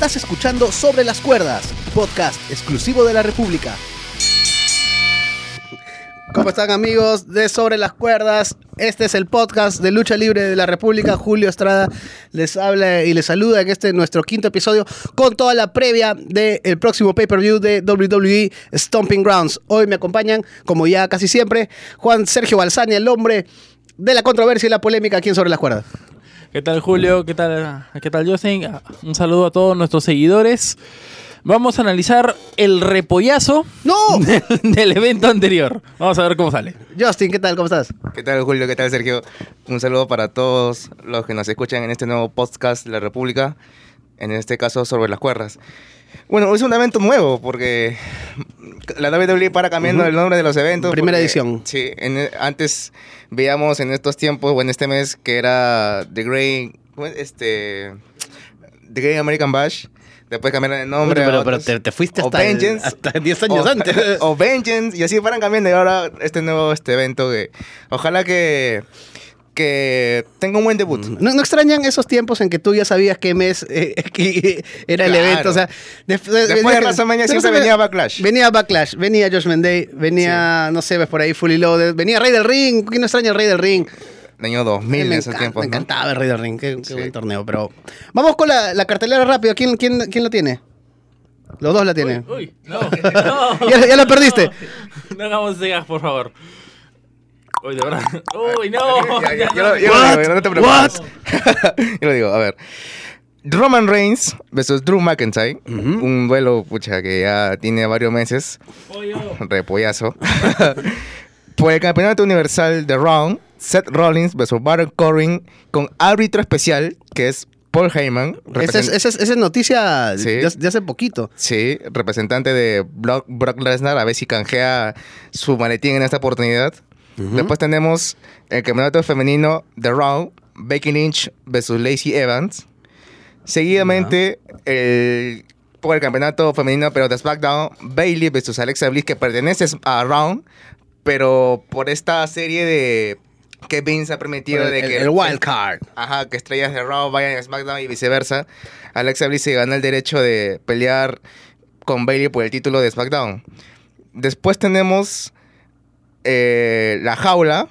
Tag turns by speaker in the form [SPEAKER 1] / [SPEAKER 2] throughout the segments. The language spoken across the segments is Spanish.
[SPEAKER 1] Estás escuchando Sobre las Cuerdas, podcast exclusivo de la República. ¿Cómo están amigos de Sobre las Cuerdas? Este es el podcast de Lucha Libre de la República. Julio Estrada les habla y les saluda en este nuestro quinto episodio con toda la previa del próximo pay-per-view de WWE Stomping Grounds. Hoy me acompañan, como ya casi siempre, Juan Sergio Balsani, el hombre de la controversia y la polémica aquí en Sobre las Cuerdas.
[SPEAKER 2] ¿Qué tal Julio? ¿Qué tal, ¿Qué tal Justin? Un saludo a todos nuestros seguidores. Vamos a analizar el repollazo
[SPEAKER 1] ¡No!
[SPEAKER 2] del, del evento anterior. Vamos a ver cómo sale.
[SPEAKER 1] Justin, ¿qué tal? ¿Cómo estás?
[SPEAKER 3] ¿Qué tal Julio? ¿Qué tal Sergio? Un saludo para todos los que nos escuchan en este nuevo podcast de la República, en este caso sobre las cuerdas. Bueno, es un evento nuevo porque la WWE para cambiando el nombre de los eventos.
[SPEAKER 1] Primera
[SPEAKER 3] porque-
[SPEAKER 1] edición.
[SPEAKER 3] Sí, en- antes veíamos en estos tiempos o en este mes que era The Great, ¿cómo es? este, The Great American Bash. Después cambiaron el nombre.
[SPEAKER 1] pero, pero te, te fuiste hasta, el-
[SPEAKER 3] Vengeance.
[SPEAKER 1] hasta 10 años
[SPEAKER 3] o,
[SPEAKER 1] antes.
[SPEAKER 3] o Vengeance, y así fueran cambiando. Y ahora este nuevo este evento que ojalá que, que tenga un buen debut.
[SPEAKER 1] ¿No, no extrañan esos tiempos en que tú ya sabías qué mes eh, que era el
[SPEAKER 3] Claro.
[SPEAKER 1] evento? O sea, def-
[SPEAKER 3] Después de
[SPEAKER 1] venía-
[SPEAKER 3] WrestleMania
[SPEAKER 1] de
[SPEAKER 3] siempre venía Backlash.
[SPEAKER 1] Venía Backlash, venía Josh Mendey, venía, no sé, ves por ahí Fully Loaded, venía Rey del Ring. ¿Quién no extraña el Rey del Ring?
[SPEAKER 3] El año 2000
[SPEAKER 1] me,
[SPEAKER 3] en esos tiempos.
[SPEAKER 1] me
[SPEAKER 3] ¿no?
[SPEAKER 1] encantaba el Rey del Ring, qué, qué
[SPEAKER 3] Sí.
[SPEAKER 1] buen torneo. Pero vamos con la, la cartelera rápido. ¿Quién, quién, ¿Quién lo tiene? Los dos la tienen.
[SPEAKER 2] Uy, no. no.
[SPEAKER 1] Ya, ya lo perdiste.
[SPEAKER 2] No hagamos cegas, por favor. Uy, de verdad. Uy, no.
[SPEAKER 3] Ya, ya,
[SPEAKER 2] Ya,
[SPEAKER 3] yo lo- yo lo
[SPEAKER 1] What?
[SPEAKER 3] digo, no te preocupes. yo lo digo, a ver. Roman Reigns versus Drew McIntyre. Un duelo, pucha, que ya tiene varios meses.
[SPEAKER 2] Pollo.
[SPEAKER 3] Repollazo. Por el campeonato universal de Round, Seth Rollins versus Baron Corbin con árbitro especial, que es Paul Heyman.
[SPEAKER 1] Esa es,
[SPEAKER 3] represent-
[SPEAKER 1] esa es- esa es noticia
[SPEAKER 3] Sí.
[SPEAKER 1] de, de hace poquito.
[SPEAKER 3] Sí, representante de Brock, Brock Lesnar, a ver si canjea su maletín en esta oportunidad. Después tenemos el campeonato femenino de Raw, Becky Lynch versus Lacey Evans. Seguidamente, el, por el campeonato femenino, pero de SmackDown, Bailey versus Alexa Bliss, que pertenece a Raw, pero por esta serie de que Vince ha permitido
[SPEAKER 1] el,
[SPEAKER 3] de
[SPEAKER 1] el-
[SPEAKER 3] que
[SPEAKER 1] el wild card.
[SPEAKER 3] Ajá, que estrellas de Raw vayan a SmackDown y viceversa. Alexa Bliss se gana el derecho de pelear con Bailey por el título de SmackDown. Después tenemos eh, la jaula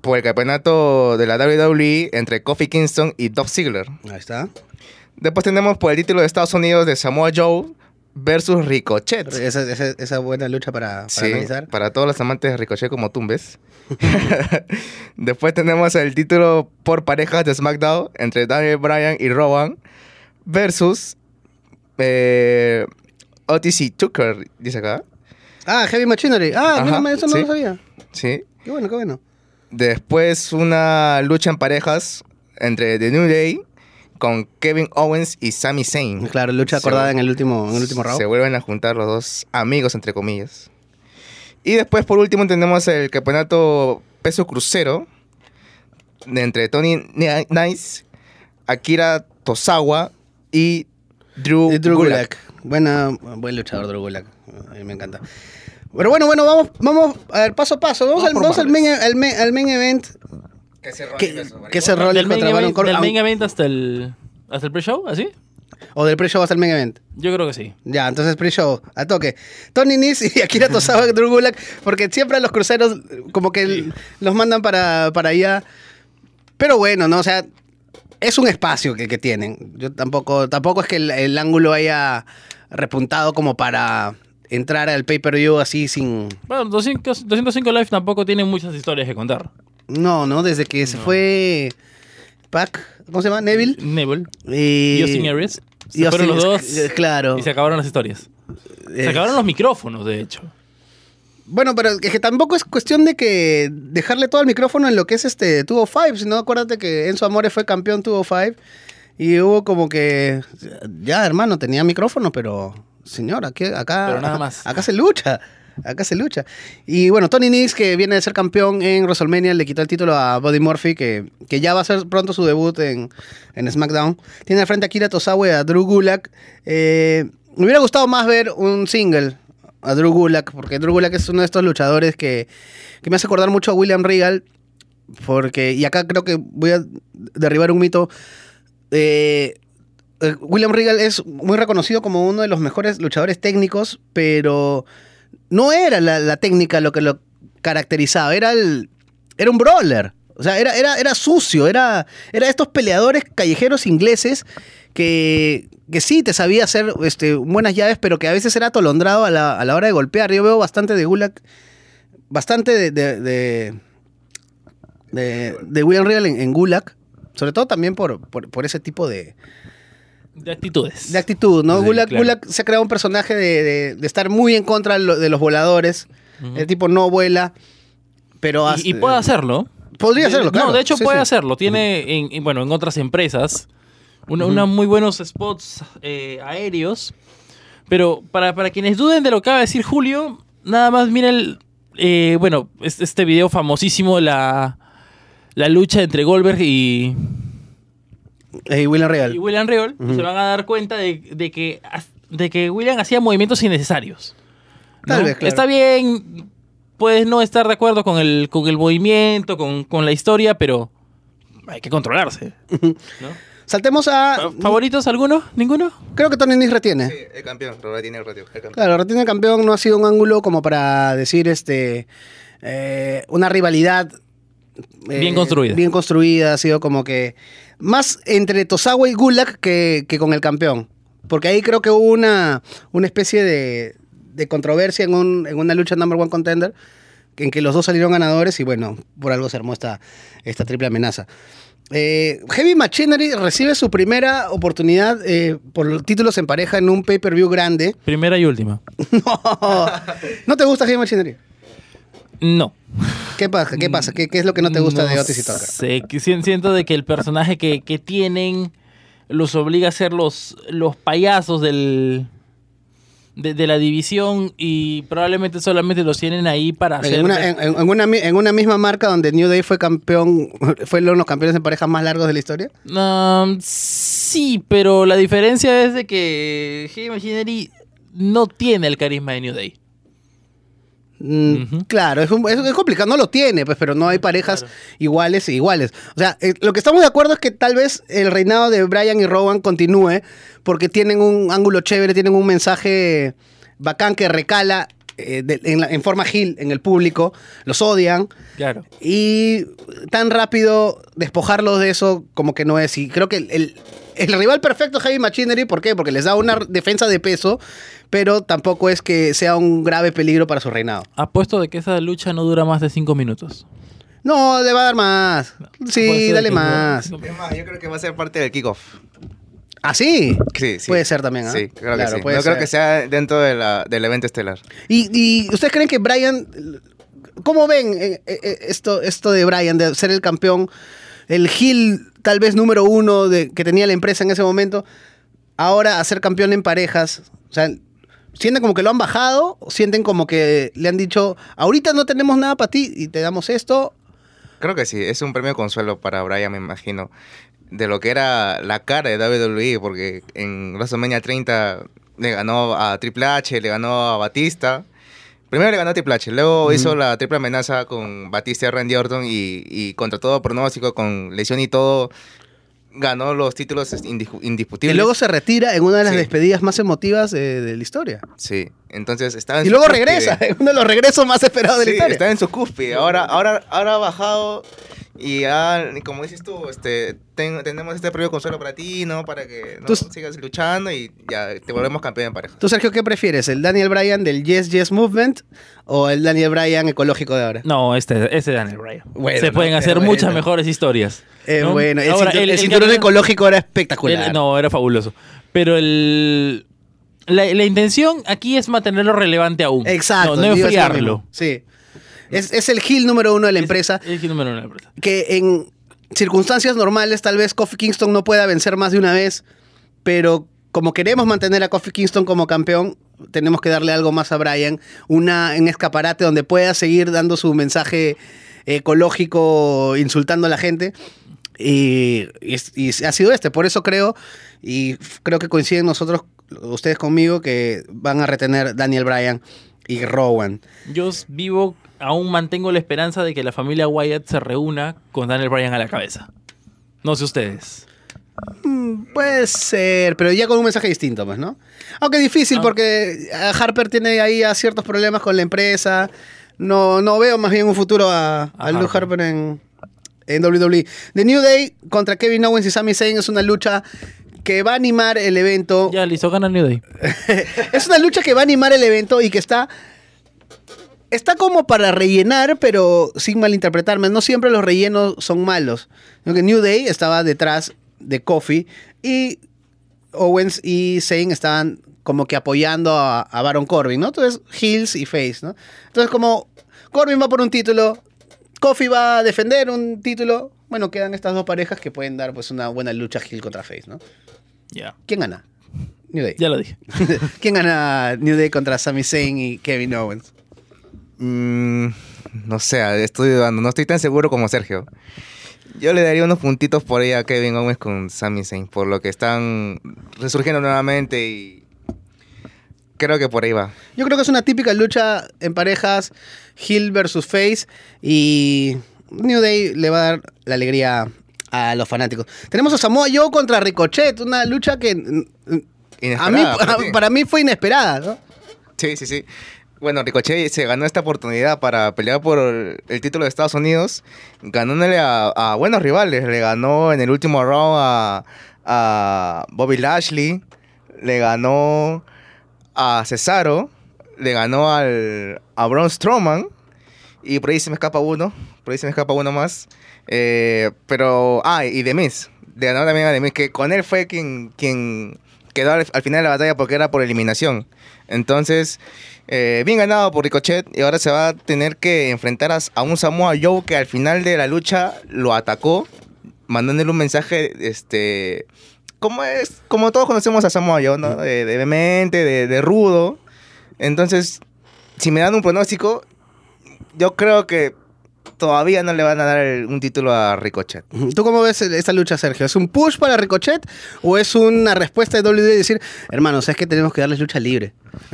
[SPEAKER 3] por el campeonato de la WWE entre Kofi Kingston y Dolph Ziggler.
[SPEAKER 1] Ahí está.
[SPEAKER 3] Después tenemos por el título de Estados Unidos de Samoa Joe versus Ricochet.
[SPEAKER 1] Esa, esa, esa buena lucha para, para
[SPEAKER 3] Sí,
[SPEAKER 1] analizar.
[SPEAKER 3] para todos los amantes de Ricochet como Tumbes. Después tenemos el título por parejas de SmackDown entre Daniel Bryan y Rowan versus eh, Otis y Tucker, dice acá.
[SPEAKER 1] Ah, Heavy Machinery. Ah,
[SPEAKER 3] Ajá,
[SPEAKER 1] mira, eso no
[SPEAKER 3] sí.
[SPEAKER 1] lo sabía.
[SPEAKER 3] Sí.
[SPEAKER 1] Qué bueno, qué bueno.
[SPEAKER 3] Después una lucha en parejas entre The New Day con Kevin Owens y Sami Zayn.
[SPEAKER 1] Claro, lucha acordada en el último, en el último round.
[SPEAKER 3] Se vuelven a juntar los dos amigos, entre comillas. Y después, por último, tenemos el campeonato peso crucero entre Tony Ni- Nice, Akira Tosawa y Drew,
[SPEAKER 1] Drew
[SPEAKER 3] Gulak.
[SPEAKER 1] Gulak. Buena, buen luchador Drew Gulak. A mí me encanta. Pero bueno, bueno, vamos, vamos a ver paso a paso. Vamos,
[SPEAKER 3] Vamos
[SPEAKER 1] al, vamos al, main,
[SPEAKER 3] partes.
[SPEAKER 1] al, main, al main event.
[SPEAKER 3] Que se
[SPEAKER 1] Que,
[SPEAKER 2] main,
[SPEAKER 1] contra Baron
[SPEAKER 2] event,
[SPEAKER 1] Corbin.
[SPEAKER 2] del main event hasta el, hasta el pre-show, ¿así?
[SPEAKER 1] O del pre-show hasta el main event.
[SPEAKER 2] Yo creo que sí.
[SPEAKER 1] Ya, entonces pre-show, a toque. Tony Nese y Akira Tosawa, Drew Gulak, porque siempre a los cruceros como que los mandan para, para allá. Pero bueno, ¿no? O sea, es un espacio que, que tienen. Yo tampoco, tampoco es que el, el ángulo haya repuntado como para entrar al pay-per-view así sin...
[SPEAKER 2] Bueno, 205, 205 Live tampoco tiene muchas historias que contar.
[SPEAKER 1] No, no, desde que se fue Pac, ¿cómo se llama? Neville.
[SPEAKER 2] Neville
[SPEAKER 1] Y
[SPEAKER 2] Austin Aries. Se
[SPEAKER 1] y
[SPEAKER 2] fueron los dos
[SPEAKER 1] Claro.
[SPEAKER 2] y se acabaron las historias. Se acabaron los micrófonos, de hecho.
[SPEAKER 1] Bueno, pero es que tampoco es cuestión de que dejarle todo el micrófono en lo que es este 205, sino acuérdate que Enzo Amore fue campeón 205 y hubo como que ya hermano tenía micrófono, pero señor, aquí, acá
[SPEAKER 2] Pero nada más.
[SPEAKER 1] acá se lucha. Acá se lucha. Y bueno, Tony Nix, que viene de ser campeón en WrestleMania, le quitó el título a Buddy Murphy, que, que ya va a ser pronto su debut en, en SmackDown. Tiene al frente a Kira Tosawa y a Drew Gulak. Eh, me hubiera gustado más ver un single a Drew Gulak, porque Drew Gulak es uno de estos luchadores que, que me hace acordar mucho a William Regal. Porque, y acá creo que voy a derribar un mito. Eh, eh, William Regal es muy reconocido como uno de los mejores luchadores técnicos, pero no era la, la técnica lo que lo caracterizaba, era el era un brawler. O sea, era, era, era sucio, era, era estos peleadores callejeros ingleses que, que sí te sabía hacer este, buenas llaves, pero que a veces era atolondrado a la, a la hora de golpear. Yo veo bastante de Gulag, bastante de, de, de, de- de William Regal en, en Gulag, sobre todo también por, por, por ese tipo de,
[SPEAKER 2] De actitudes.
[SPEAKER 1] de actitud, ¿no?
[SPEAKER 2] Sí,
[SPEAKER 1] Gulag,
[SPEAKER 2] claro.
[SPEAKER 1] Gulag se ha creado un personaje de, de- de estar muy en contra de lo- de los voladores. El tipo no vuela, pero...
[SPEAKER 2] Y- y, puede hacerlo.
[SPEAKER 1] Podría hacerlo, claro.
[SPEAKER 2] No, de hecho
[SPEAKER 1] Sí,
[SPEAKER 2] puede
[SPEAKER 1] sí.
[SPEAKER 2] hacerlo. Tiene, en, en- bueno, en otras empresas, una muy buenos spots eh, aéreos. Pero para, para quienes duden de lo que acaba de decir Julio, nada más miren, eh, bueno, es- este video famosísimo, la, la lucha entre Goldberg y,
[SPEAKER 1] Eh, William Regal.
[SPEAKER 2] y William Regal. y se van a dar cuenta de, de que, de que William hacía movimientos innecesarios.
[SPEAKER 1] Tal
[SPEAKER 2] ¿no?
[SPEAKER 1] vez, claro.
[SPEAKER 2] Está bien, puedes no estar de acuerdo con el, con el movimiento, con, con la historia, pero hay que controlarse. ¿no?
[SPEAKER 1] Saltemos a.
[SPEAKER 2] Fa- ¿Favoritos alguno? ¿Ninguno?
[SPEAKER 1] Creo que Tony Nis retiene.
[SPEAKER 3] Sí, el campeón, Robert tiene el ratio, el campeón.
[SPEAKER 1] Claro, retiene el campeón no ha sido un ángulo como para decir este eh, una rivalidad eh,
[SPEAKER 2] Bien construida.
[SPEAKER 1] Bien construida, ha sido como que más entre Tosawa y Gulag que, que con el campeón. Porque ahí creo que hubo una, una especie de, de controversia en, un- en una lucha number one contender en que los dos salieron ganadores y bueno, por algo se armó esta, esta triple amenaza. Eh, Heavy Machinery recibe su primera oportunidad eh, por los títulos en pareja en un pay-per-view grande.
[SPEAKER 2] Primera y última.
[SPEAKER 1] No, ¿No te gusta Heavy Machinery?
[SPEAKER 2] No.
[SPEAKER 1] ¿Qué pasa? ¿Qué pasa? ¿Qué, qué es lo que no te gusta de Otis y Tucker?
[SPEAKER 2] sé, siento de que el personaje que, que tienen los obliga a ser los, los payasos del... De, de la división y probablemente solamente los tienen ahí para hacer
[SPEAKER 1] En una, en, en- una, en una misma marca donde New Day fue campeón, fue uno de los campeones en pareja más largos de la historia.
[SPEAKER 2] Um, sí, pero la diferencia es de que Heavy Machinery no tiene el carisma de New Day.
[SPEAKER 1] Mm. Claro, es, un- es- es complicado, no lo tiene, pues, pero no hay parejas iguales e iguales. O sea, eh, lo que estamos de acuerdo es que tal vez el reinado de Brian y Rowan continúe porque tienen un ángulo chévere, tienen un mensaje bacán que recala eh, de- en, la- en forma gil en el público, los odian.
[SPEAKER 2] Claro.
[SPEAKER 1] Y tan rápido despojarlos de eso como que no es. Y creo que el, el- el rival perfecto es Heavy Machinery, ¿por qué? Porque les da una defensa de peso, pero tampoco es que sea un grave peligro para su reinado.
[SPEAKER 2] Apuesto de que esa lucha no dura más de 5 minutos.
[SPEAKER 1] No, le va a dar más. Sí, dale más.
[SPEAKER 2] dura-
[SPEAKER 3] Es más, yo creo que va a ser parte del kickoff.
[SPEAKER 1] ¿Ah, sí?
[SPEAKER 3] Sí, sí.
[SPEAKER 1] Puede ser también, ¿ah?
[SPEAKER 3] Sí, creo
[SPEAKER 1] Claro,
[SPEAKER 3] que sí. No creo que sea dentro de la, del evento estelar.
[SPEAKER 1] ¿Y, y ustedes creen que Brian... ¿Cómo ven eh, eh, eh, esto, esto de Brian, de ser el campeón, el heel tal vez número uno de, que tenía la empresa en ese momento, ahora a ser campeón en parejas? O sea, ¿sienten como que lo han bajado? ¿O sienten como que le han dicho, ahorita no tenemos nada para ti y te damos esto?
[SPEAKER 3] Creo que sí, es un premio consuelo para Brian, me imagino. De lo que era la cara de WWE, porque en WrestleMania 30 le ganó a Triple H, le ganó a Batista. Primero le ganó a Triple H, luego hizo la triple amenaza con Batista y Randy Orton y, y contra todo pronóstico, con lesión y todo, ganó los títulos indiscu-
[SPEAKER 1] Y
[SPEAKER 3] indiscutibles.
[SPEAKER 1] luego se retira en una de las
[SPEAKER 3] Sí.
[SPEAKER 1] despedidas más emotivas eh, de la historia.
[SPEAKER 3] Sí, entonces estaba en
[SPEAKER 1] Y
[SPEAKER 3] su
[SPEAKER 1] luego
[SPEAKER 3] cúspide.
[SPEAKER 1] regresa, en uno de los regresos más esperados de la
[SPEAKER 3] Sí,
[SPEAKER 1] historia.
[SPEAKER 3] está en su cúspide. Ahora, ahora, ahora ha bajado y ya, como dices tú, este, ten- tenemos este premio consuelo para ti, ¿no? Para que ¿no?
[SPEAKER 1] Tú-
[SPEAKER 3] sigas luchando y ya te volvemos campeón en pareja.
[SPEAKER 1] ¿Tú, Sergio, qué prefieres? ¿El Daniel Bryan del Yes Yes Movement o el Daniel Bryan ecológico de ahora?
[SPEAKER 2] No, este, este Daniel Bryan.
[SPEAKER 1] Bueno,
[SPEAKER 2] Se
[SPEAKER 1] no,
[SPEAKER 2] pueden hacer
[SPEAKER 1] bueno.
[SPEAKER 2] muchas mejores historias.
[SPEAKER 1] Eh,
[SPEAKER 2] ¿no?
[SPEAKER 1] bueno, el,
[SPEAKER 2] Ahora,
[SPEAKER 1] cintur- el
[SPEAKER 2] el
[SPEAKER 1] cinturón ecológico era espectacular.
[SPEAKER 2] el- no, era fabuloso. Pero el... La, la intención aquí es mantenerlo relevante aún.
[SPEAKER 1] Exacto.
[SPEAKER 2] No, no enfriarlo.
[SPEAKER 1] Sí. Es, es el heel número uno de la empresa
[SPEAKER 2] Es el número uno de la empresa.
[SPEAKER 1] que en circunstancias normales tal vez Kofi Kingston no pueda vencer más de una vez, pero como queremos mantener a Kofi Kingston como campeón, tenemos que darle algo más a Bryan, una en escaparate donde pueda seguir dando su mensaje ecológico, insultando a la gente. Y, y ha sido este, por eso creo, y creo que coinciden nosotros, ustedes conmigo, que van a retener Daniel Bryan y Rowan.
[SPEAKER 2] Yo vivo, aún mantengo la esperanza de que la familia Wyatt se reúna con Daniel Bryan a la cabeza. No sé ustedes.
[SPEAKER 1] Mm, Puede ser, pero ya con un mensaje distinto, pues, ¿no? Aunque difícil
[SPEAKER 2] Ah.
[SPEAKER 1] porque eh, Harper tiene ahí ya ciertos problemas con la empresa. No, no veo más bien un futuro a, a Luke
[SPEAKER 2] Harper.
[SPEAKER 1] Harper en, en WWE. The New Day contra Kevin Owens y Sami Zayn es una lucha que va a animar el evento.
[SPEAKER 2] Ya, listo, gana New Day.
[SPEAKER 1] Es una lucha que va a animar el evento y que está. Está como para rellenar, pero sin malinterpretarme. No siempre los rellenos son malos. New Day estaba detrás de Kofi y Owens y Zayn estaban como que apoyando a, a Baron Corbin, ¿no? Entonces, Heels y Face, ¿no? Entonces, como Corbin va por un título, Kofi va a defender un título, bueno, quedan estas dos parejas que pueden dar pues una buena lucha Heel contra Face, ¿no?
[SPEAKER 2] Ya.
[SPEAKER 1] ¿Quién gana? New Day.
[SPEAKER 2] Ya lo dije.
[SPEAKER 1] ¿Quién gana New Day contra Sami Zayn y Kevin Owens?
[SPEAKER 3] Mm, no sé, estoy dudando. No estoy tan seguro como Sergio. Yo le daría unos puntitos por ahí a Kevin Owens con Sami Zayn, por lo que están resurgiendo nuevamente y creo que por ahí va.
[SPEAKER 1] Yo creo que es una típica lucha en parejas, Hill versus Face, y New Day le va a dar la alegría a los fanáticos. Tenemos a Samoa Joe contra Ricochet, una lucha que mm, a mí,
[SPEAKER 3] Inesperada para
[SPEAKER 1] para mí fue inesperada, ¿no?
[SPEAKER 3] Sí, sí, sí. Bueno, Ricochet se ganó esta oportunidad para pelear por el título de Estados Unidos, ganándole a, a buenos rivales. Le ganó en el último round a, a Bobby Lashley, le ganó a Cesaro, le ganó al, a Braun Strowman, y por ahí se me escapa uno, por ahí se me escapa uno más. Eh, pero, ah, y The Miz, le ganó también a The que con él fue quien, quien quedó al, al final de la batalla porque era por eliminación. Entonces, eh, bien ganado por Ricochet y ahora se va a tener que enfrentar a, un Samoa Joe que al final de la lucha lo atacó, mandándole un mensaje, este, como es, como todos conocemos a Samoa Joe, ¿no? De, de vehemente, de, de rudo. Entonces, si me dan un pronóstico, yo creo que todavía no le van a dar el- un título a Ricochet.
[SPEAKER 1] ¿Tú cómo ves esta lucha, Sergio? ¿Es un push para Ricochet o es una respuesta de WWE de decir, hermanos, es que tenemos que darles lucha libre?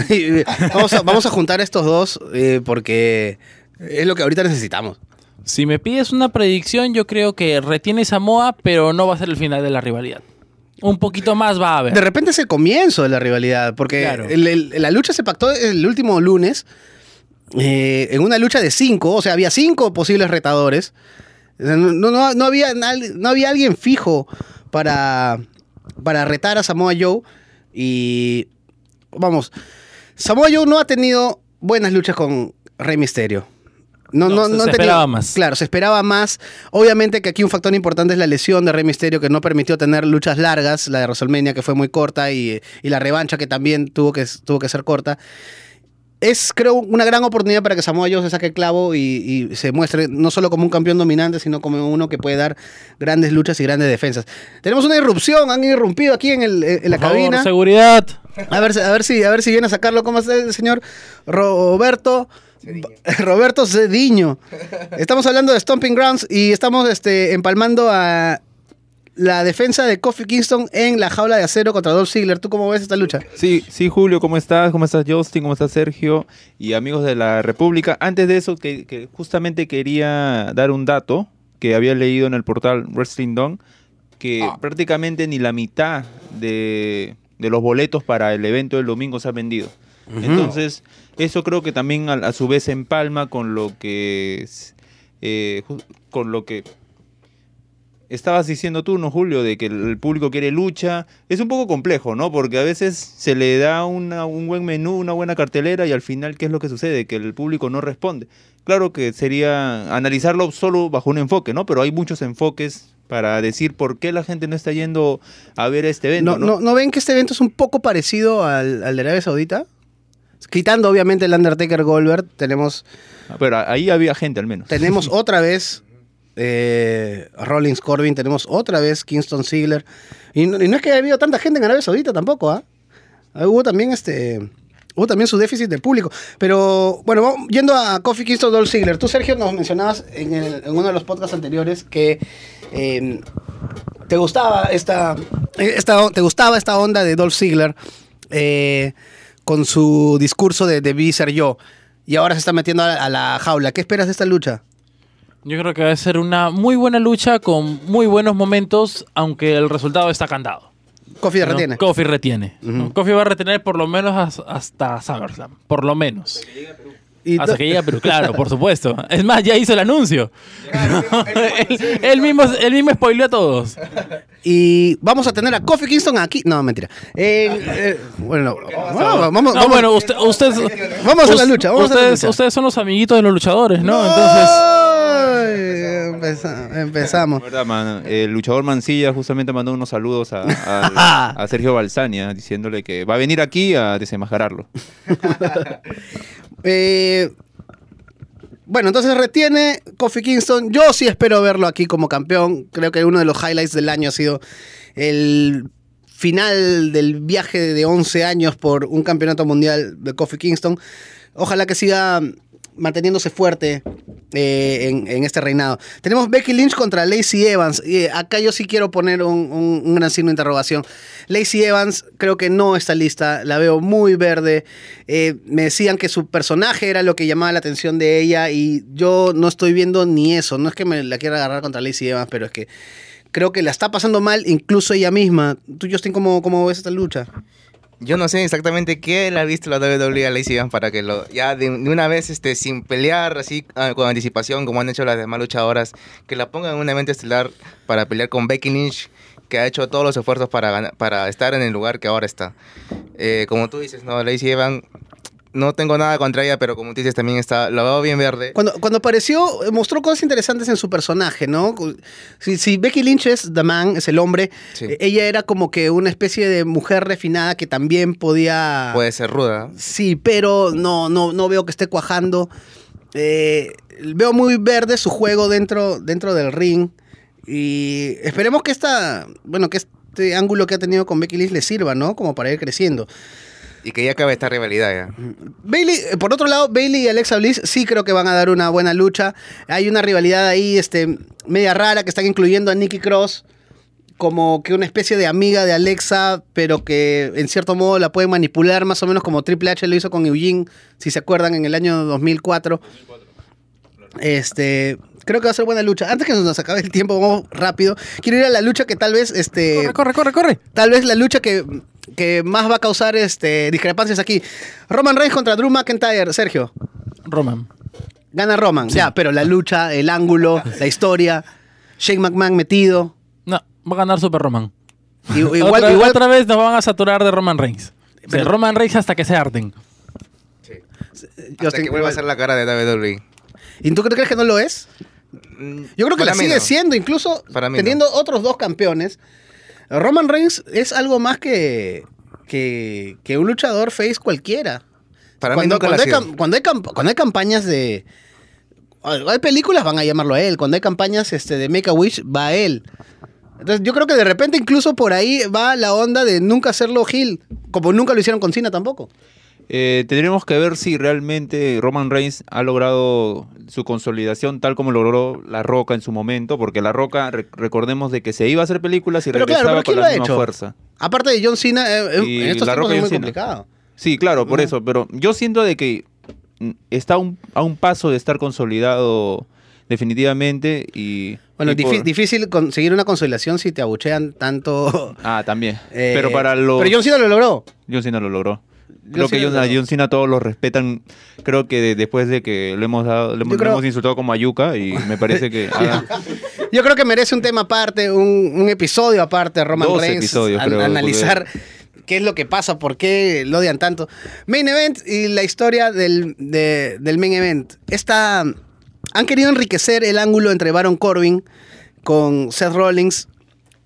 [SPEAKER 1] Vamos, a, vamos a juntar estos dos eh, porque es lo que ahorita necesitamos.
[SPEAKER 2] Si me pides una predicción, yo creo que retiene Samoa, pero no va a ser el final de la rivalidad. Un poquito más va a haber.
[SPEAKER 1] De repente es el comienzo de la rivalidad, porque
[SPEAKER 2] Claro.
[SPEAKER 1] el- el- la lucha se pactó el último lunes eh, en una lucha de cinco, o sea, había cinco posibles retadores. No, no- no había, no había alguien fijo para, para retar a Samoa Joe. Y vamos, Samoa Joe no ha tenido buenas luchas con Rey Misterio. No,
[SPEAKER 2] No,
[SPEAKER 1] no,
[SPEAKER 2] se-
[SPEAKER 1] no
[SPEAKER 2] esperaba más.
[SPEAKER 1] Claro, se esperaba más. Obviamente que aquí un factor importante es la lesión de Rey Misterio, que no permitió tener luchas largas. La de WrestleMania, que fue muy corta, y, y la revancha, que también tuvo que, tuvo que ser corta. Es, creo, una gran oportunidad para que Samoa Joe se saque el clavo y, y se muestre no solo como un campeón dominante, sino como uno que puede dar grandes luchas y grandes defensas. Tenemos una irrupción, han irrumpido aquí en, el- en la
[SPEAKER 2] Por favor,
[SPEAKER 1] cabina.
[SPEAKER 2] seguridad.
[SPEAKER 1] A ver, a ver si, a ver si viene a sacarlo. ¿Cómo está el señor Roberto? Roberto Cediño. Estamos hablando de Stomping Grounds y estamos este, empalmando a la defensa de Kofi Kingston en la jaula de acero contra Dolph Ziggler. ¿Tú cómo ves esta lucha?
[SPEAKER 4] Sí, sí, Julio, ¿cómo estás? ¿Cómo estás, Justin? ¿Cómo estás, Sergio? Y amigos de la República. Antes de eso, que, que justamente quería dar un dato que había leído en el portal Wrestling Dawn, que prácticamente ni la mitad de, de los boletos para el evento del domingo se han vendido. Entonces, eso creo que también a, a su vez empalma con lo que eh, con lo que estabas diciendo tú, ¿no, Julio? De que el público quiere lucha. Es un poco complejo, ¿no? Porque a veces se le da una- un buen menú, una buena cartelera y al final, ¿qué es lo que sucede? Que el público no responde. Claro que sería analizarlo solo bajo un enfoque, ¿no? Pero hay muchos enfoques para decir por qué la gente no está yendo a ver este evento,
[SPEAKER 1] ¿No,
[SPEAKER 4] ¿no?
[SPEAKER 1] no, ¿no ven que este evento es un poco parecido al, al de Arabia Saudita? Quitando obviamente el Undertaker Goldberg, tenemos,
[SPEAKER 4] Pero ahí había gente al menos.
[SPEAKER 1] tenemos otra vez eh, Rollins Corbin, tenemos otra vez Kingston Ziggler. Y no, es que haya habido tanta gente en Arabia Saudita tampoco, ¿ah? Ah, Hubo también este. Hubo también su déficit de público. Pero, bueno, yendo a Kofi Kingston Dolph Ziggler, tú, Sergio, nos mencionabas en, en uno de los podcasts anteriores que eh, te gustaba esta, esta, te gustaba esta onda de Dolph Ziggler eh, con su discurso de debí ser yo. Y ahora se está metiendo a, a la jaula. ¿Qué esperas de esta lucha?
[SPEAKER 2] Yo creo que va a ser una muy buena lucha con muy buenos momentos, aunque el resultado está cantado.
[SPEAKER 1] Kofi
[SPEAKER 2] ¿no?
[SPEAKER 1] retiene.
[SPEAKER 2] Kofi retiene. ¿no? Kofi va a retener por lo menos has- hasta SummerSlam. Por lo menos.
[SPEAKER 1] Y
[SPEAKER 2] Hasta que llegue a Perú, claro, por supuesto. Es más, ya hizo el anuncio. él, él mismo, él mismo spoileó a todos.
[SPEAKER 1] Y vamos a tener a Kofi Kingston aquí. No, mentira. Eh, eh, bueno, vamos,
[SPEAKER 2] No,
[SPEAKER 1] vamos-
[SPEAKER 2] bueno, usted, usted,
[SPEAKER 1] Vamos a la lucha, vamos a hacer la
[SPEAKER 2] ustedes,
[SPEAKER 1] lucha.
[SPEAKER 2] ustedes son los amiguitos de los luchadores, ¿no? Entonces,
[SPEAKER 1] Empezamos.
[SPEAKER 4] ¿Verdad, man? El luchador Mancilla justamente mandó unos saludos a, a- a Sergio Balsania diciéndole que va a venir aquí a desenmascararlo.
[SPEAKER 1] Eh, bueno, entonces retiene Kofi Kingston. Yo sí espero verlo aquí como campeón. Creo que uno de los highlights del año ha sido el final del viaje de 11 años por un campeonato mundial de Kofi Kingston. Ojalá que siga manteniéndose fuerte eh, en, este reinado. Tenemos Becky Lynch contra Lacey Evans. Eh, acá yo sí quiero poner un, un- un gran signo de interrogación. Lacey Evans creo que no está lista. La veo muy verde. Eh, me decían que su personaje era lo que llamaba la atención de ella y yo no estoy viendo ni eso. No es que me la quiera agarrar contra Lacey Evans, pero es que creo que la está pasando mal incluso ella misma. Tú, Justin, ¿cómo, cómo ves esta lucha?
[SPEAKER 3] Yo no sé exactamente qué le ha visto la WWE a Lacey Evans para que lo ya de, una vez este sin pelear así ah, con anticipación como han hecho las demás luchadoras que la pongan en un evento estelar para pelear con Becky Lynch que ha hecho todos los esfuerzos para para estar en el lugar que ahora está. Eh, como tú dices, no Lacey Evans no tengo nada contra ella, pero como tú dices también está la veo bien verde.
[SPEAKER 1] Cuando, cuando apareció, mostró cosas interesantes en su personaje, ¿no? Si, si Becky Lynch es The Man, es el hombre,
[SPEAKER 3] Sí.
[SPEAKER 1] eh, ella era como que una especie de mujer refinada que también podía...
[SPEAKER 3] Puede ser ruda.
[SPEAKER 1] Sí, pero no, no, no veo que esté cuajando. Eh, veo muy verde su juego dentro, dentro del ring. Y esperemos que esta, bueno, que este ángulo que ha tenido con Becky Lynch le sirva, ¿no? Como para ir creciendo.
[SPEAKER 3] Y que ya acabe esta rivalidad ya.
[SPEAKER 1] Bailey, eh, por otro lado, Bailey y Alexa Bliss sí creo que van a dar una buena lucha. Hay una rivalidad ahí, este, media rara, que están incluyendo a Nikki Cross como que una especie de amiga de Alexa, pero que en cierto modo la pueden manipular, más o menos como Triple H lo hizo con Eugene, si se acuerdan, en el año 2004. Este, creo que va a ser buena lucha. Antes que nos acabe el tiempo, vamos rápido. Quiero ir a la lucha que tal vez, este,
[SPEAKER 2] corre, corre, corre, corre.
[SPEAKER 1] tal vez la lucha que, que más va a causar este, discrepancias aquí. Roman Reigns contra Drew McIntyre, Sergio.
[SPEAKER 2] Roman.
[SPEAKER 1] Gana Roman, ya, pero la lucha, el ángulo, la historia, Shane McMahon metido.
[SPEAKER 2] No, va a ganar Super Roman.
[SPEAKER 1] Igual,
[SPEAKER 2] otra,
[SPEAKER 1] igual
[SPEAKER 2] otra vez nos van a saturar de Roman Reigns. O sea,
[SPEAKER 1] Pero-
[SPEAKER 2] Roman Reigns hasta que se harten.
[SPEAKER 1] yo
[SPEAKER 3] Hasta
[SPEAKER 1] estoy-
[SPEAKER 3] que vuelva a ser la cara de WWE.
[SPEAKER 1] ¿Y tú crees que no lo es?
[SPEAKER 3] Mm,
[SPEAKER 1] Yo creo que
[SPEAKER 3] para
[SPEAKER 1] la sigue
[SPEAKER 3] no.
[SPEAKER 1] siendo, incluso
[SPEAKER 3] Para
[SPEAKER 1] teniendo otros dos campeones. Roman Reigns es algo más que, que, que un luchador face cualquiera.
[SPEAKER 3] Para mí
[SPEAKER 1] cuando,
[SPEAKER 3] la
[SPEAKER 1] cuando, hay cuando, hay cuando hay campañas de... Hay películas, van a llamarlo a él. Cuando hay campañas este, de Make a Wish, va a él. Entonces yo creo que de repente incluso por ahí va la onda de nunca hacerlo Hill, como nunca lo hicieron con Cena tampoco.
[SPEAKER 4] Eh, tendremos que ver si realmente Roman Reigns ha logrado su consolidación tal como logró La Roca en su momento, porque La Roca, re- recordemos de que se iba a hacer películas y
[SPEAKER 1] Pero claro,
[SPEAKER 4] regresaba
[SPEAKER 1] ¿quién
[SPEAKER 4] con la misma
[SPEAKER 1] hecho?
[SPEAKER 4] fuerza.
[SPEAKER 1] Aparte de John Cena, eh, en-
[SPEAKER 4] Y
[SPEAKER 1] en estos
[SPEAKER 4] La Roca
[SPEAKER 1] es muy
[SPEAKER 4] Cena.
[SPEAKER 1] complicado.
[SPEAKER 4] Sí, claro, por eso, pero yo siento de que está a un, a un paso de estar consolidado definitivamente y...
[SPEAKER 1] Bueno,
[SPEAKER 4] por-
[SPEAKER 1] difí- difícil conseguir una consolidación si te abuchean tanto.
[SPEAKER 4] Ah, también.
[SPEAKER 1] eh,
[SPEAKER 4] pero para los...
[SPEAKER 1] Pero John Cena lo logró.
[SPEAKER 4] John Cena lo logró. Creo que John,
[SPEAKER 1] lo
[SPEAKER 4] a. John Cena todos lo respetan. Creo que de- después de que le hemos dado, le
[SPEAKER 1] creo-
[SPEAKER 4] hemos insultado como a Yuka y me parece que ah,
[SPEAKER 1] Yo creo que merece un tema aparte, un, un episodio aparte, Roman
[SPEAKER 4] Dos
[SPEAKER 1] Reigns. an-
[SPEAKER 4] creo,
[SPEAKER 1] analizar qué es lo que pasa, por qué lo odian tanto. Main event y la historia del, de- del main event. Esta, han querido enriquecer el ángulo entre Baron Corbin con Seth Rollins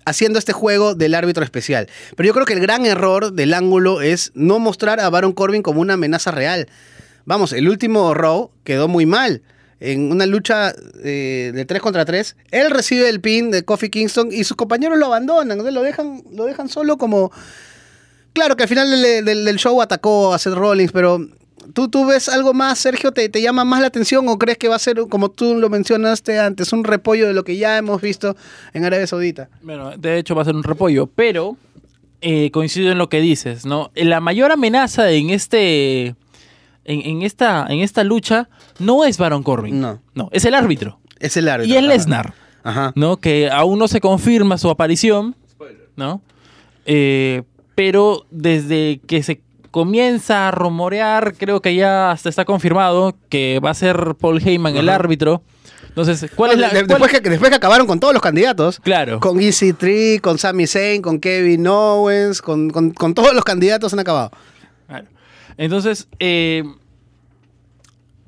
[SPEAKER 1] haciendo este juego del árbitro especial. Pero yo creo que el gran error del ángulo es no mostrar a Baron Corbin como una amenaza real. Vamos, el último Raw quedó muy mal. En una lucha eh, de 3 contra 3, él recibe el pin de Kofi Kingston y sus compañeros lo abandonan, lo dejan, lo dejan solo como... Claro que al final del- del show atacó a Seth Rollins, pero ¿tú, tú ves algo más, Sergio? ¿Te, ¿Te llama más la atención o crees que va a ser, como tú lo mencionaste antes, un repollo de lo que ya hemos visto en Arabia Saudita?
[SPEAKER 2] Bueno, de hecho va a ser un repollo, pero eh, coincido en lo que dices, ¿no? La mayor amenaza en este en, en esta en esta lucha no es Baron Corbin.
[SPEAKER 1] No.
[SPEAKER 2] No, es el árbitro.
[SPEAKER 1] Es el árbitro.
[SPEAKER 2] y es. Lesnar,
[SPEAKER 1] Ajá.
[SPEAKER 2] ¿no? Que aún no se confirma su aparición, ¿no? Eh, pero desde que se comienza a rumorear, creo que ya hasta está confirmado que va a ser Paul Heyman el árbitro. Entonces, ¿cuál es la...?
[SPEAKER 1] De-
[SPEAKER 2] cuál-
[SPEAKER 1] después, que, después que acabaron con todos los candidatos.
[SPEAKER 2] Claro.
[SPEAKER 1] Con Easy Tree, con Sami Zayn, con Kevin Owens, con, con- con todos los candidatos han acabado.
[SPEAKER 2] Claro. Entonces, eh,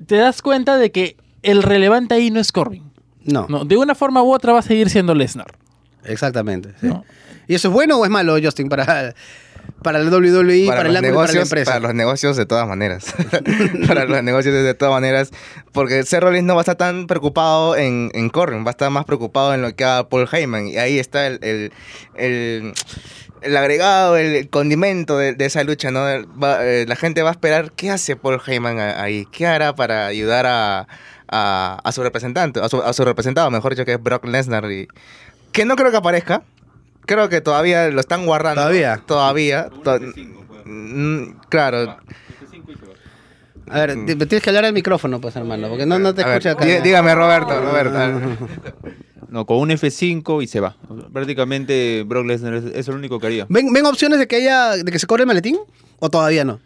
[SPEAKER 2] te das cuenta de que el relevante ahí no es Corbin.
[SPEAKER 1] No,
[SPEAKER 2] No, de una forma u otra va a seguir siendo Lesnar.
[SPEAKER 1] exactamente. sí.
[SPEAKER 2] ¿no?
[SPEAKER 1] ¿Y eso es bueno o es malo, Justin, para, para el WWE, para, el
[SPEAKER 3] los
[SPEAKER 1] ángulo y para la
[SPEAKER 3] negocios,
[SPEAKER 1] empresa?
[SPEAKER 3] para los negocios de todas maneras. para los negocios de todas maneras. Porque Seth Rollins no va a estar tan preocupado en, en Corbin, va a estar más preocupado en lo que haga Paul Heyman. Y ahí está el, el, el, el agregado, el condimento de, de esa lucha. ¿no? Va- eh, la gente va a esperar qué hace Paul Heyman ahí, qué hará para ayudar a, a, a su representante, a su, a su representado, mejor dicho, que es Brock Lesnar. Y, que no creo que aparezca. Creo que todavía lo están guardando.
[SPEAKER 1] ¿Todavía?
[SPEAKER 3] Todavía. To- Mm, claro.
[SPEAKER 1] A ver, te- tienes que hablar al micrófono, pues, hermano, porque no, no te escucha acá.
[SPEAKER 3] dí- dígame, Roberto, Roberto.
[SPEAKER 4] No, con un F5 y se va. Prácticamente Brock Lesnar es, el único que haría.
[SPEAKER 1] ¿Ven, ven opciones de que haya, de que se cobre el maletín? ¿O todavía no?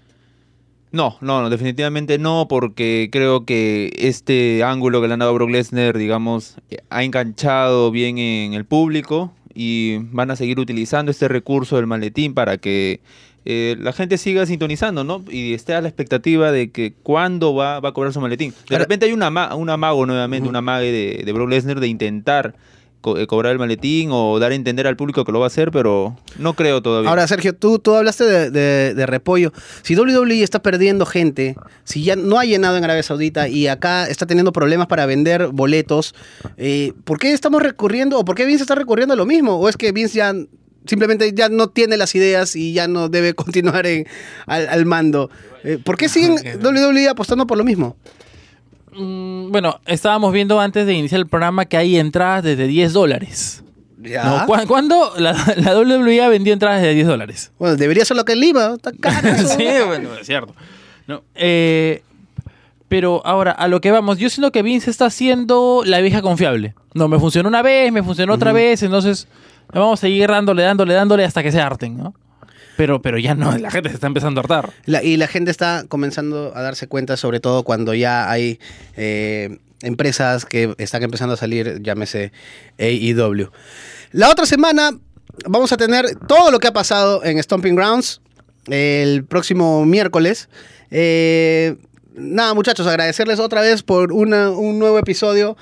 [SPEAKER 4] No, no, no, definitivamente no, porque creo que este ángulo que le han dado a Brock Lesnar, digamos, ha enganchado bien en el público y van a seguir utilizando este recurso del maletín para que eh, la gente siga sintonizando, ¿no? Y esté a la expectativa de que cuándo va, va a cobrar su maletín. De
[SPEAKER 1] Ahora-
[SPEAKER 4] repente hay una, un amago nuevamente, una amague de, de Brock Lesnar de intentar co- eh, cobrar el maletín o dar a entender al público que lo va a hacer, pero no creo todavía.
[SPEAKER 1] Ahora, Sergio, tú, tú hablaste de, de- de repollo. Si WWE está perdiendo gente, si ya no ha llenado en Arabia Saudita y acá está teniendo problemas para vender boletos, eh, ¿por qué estamos recurriendo o por qué Vince está recurriendo a lo mismo? ¿O es que Vince ya simplemente ya no tiene las ideas y ya no debe continuar en- al, al mando? Eh, ¿Por qué siguen WWE apostando por lo mismo?
[SPEAKER 2] Mm, bueno, estábamos viendo antes de iniciar el programa que hay entradas desde 10 dólares.
[SPEAKER 1] Ya.
[SPEAKER 2] ¿no? ¿Cu- ¿Cuándo la, la WWE vendió entradas de 10 dólares?
[SPEAKER 1] Bueno, debería ser lo que en Lima. Está caro
[SPEAKER 2] sí, bueno, es cierto. No, eh, pero ahora, a lo que vamos, yo siento que Vince está haciendo la vieja confiable. No, me funcionó una vez, me funcionó otra vez, entonces vamos a seguir dándole, dándole, dándole hasta que se harten, ¿no? Pero, pero ya no, la gente se está empezando a hartar.
[SPEAKER 1] Y la gente está comenzando a darse cuenta, sobre todo cuando ya hay eh, empresas que están empezando a salir, llámese AEW. La otra semana vamos a tener todo lo que ha pasado en Stomping Grounds el próximo miércoles. Eh, nada, muchachos, agradecerles otra vez por un nuevo episodio.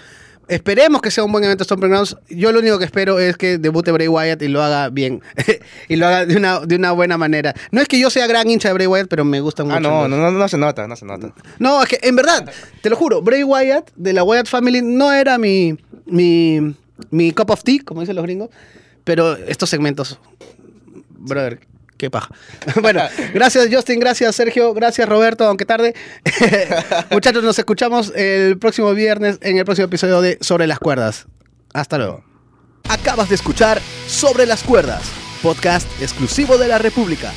[SPEAKER 1] Esperemos que sea un buen evento Stomping Grounds. Yo lo único que espero es que debute Bray Wyatt y lo haga bien. y lo haga de una, de una buena manera. No es que yo sea gran hincha de Bray Wyatt, pero me gusta mucho.
[SPEAKER 3] Ah, no,
[SPEAKER 1] los-
[SPEAKER 3] no, no, no se nota, no se nota.
[SPEAKER 1] no, es que en verdad, te lo juro, Bray Wyatt de la Wyatt Family no era mi, mi, mi cup of tea, como dicen los gringos, pero estos segmentos, brother, qué paja. bueno, gracias Justin, gracias Sergio, gracias Roberto, aunque tarde. Muchachos, nos escuchamos el próximo viernes en el próximo episodio de Sobre las Cuerdas. Hasta luego. Acabas de escuchar Sobre las Cuerdas, podcast exclusivo de la República.